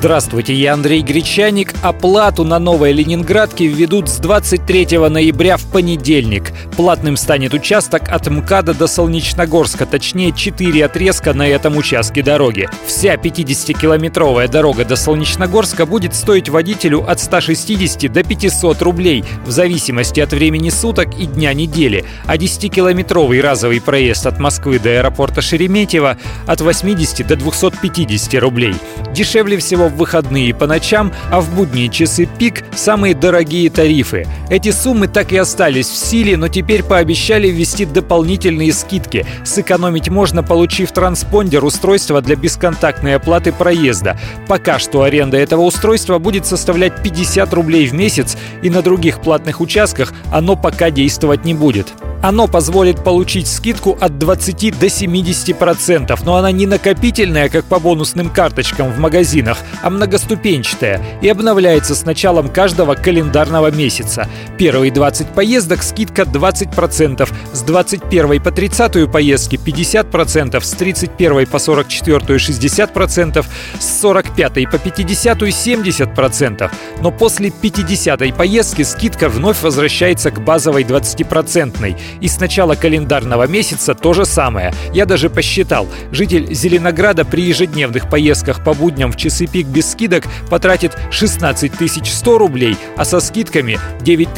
Здравствуйте, я Андрей Гречаник. Оплату на Новой Ленинградке введут с 23 ноября в понедельник. Платным станет участок от МКАДа до Солнечногорска, точнее 4 отрезка на этом участке дороги. Вся 50-километровая дорога до Солнечногорска будет стоить водителю от 160 до 500 рублей, в зависимости от времени суток и дня недели, а 10-километровый разовый проезд от Москвы до аэропорта Шереметьево от 80 до 250 рублей. Дешевле всего в выходные и по ночам, а в будние часы пик – самые дорогие тарифы. Эти суммы так и остались в силе, но теперь пообещали ввести дополнительные скидки. Сэкономить можно, получив транспондер устройства для бесконтактной оплаты проезда. Пока что аренда этого устройства будет составлять 50 рублей в месяц, и на других платных участках оно пока действовать не будет. Оно позволит получить скидку от 20 до 70%, но она не накопительная, как по бонусным карточкам в магазинах, а многоступенчатая и обновляется с началом каждого календарного месяца. Первые 20 поездок скидка 20%, с 21 по 30 поездки 50%, с 31 по 44 60%, с 45 по 50 70%. Но после 50 поездки скидка вновь возвращается к базовой 20%. И с начала календарного месяца то же самое. Я даже посчитал. Житель Зеленограда при ежедневных поездках по будням в часы пик без скидок потратит 16 100 рублей, а со скидками 9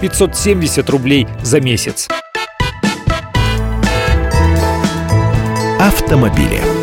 570 рублей за месяц. Автомобили.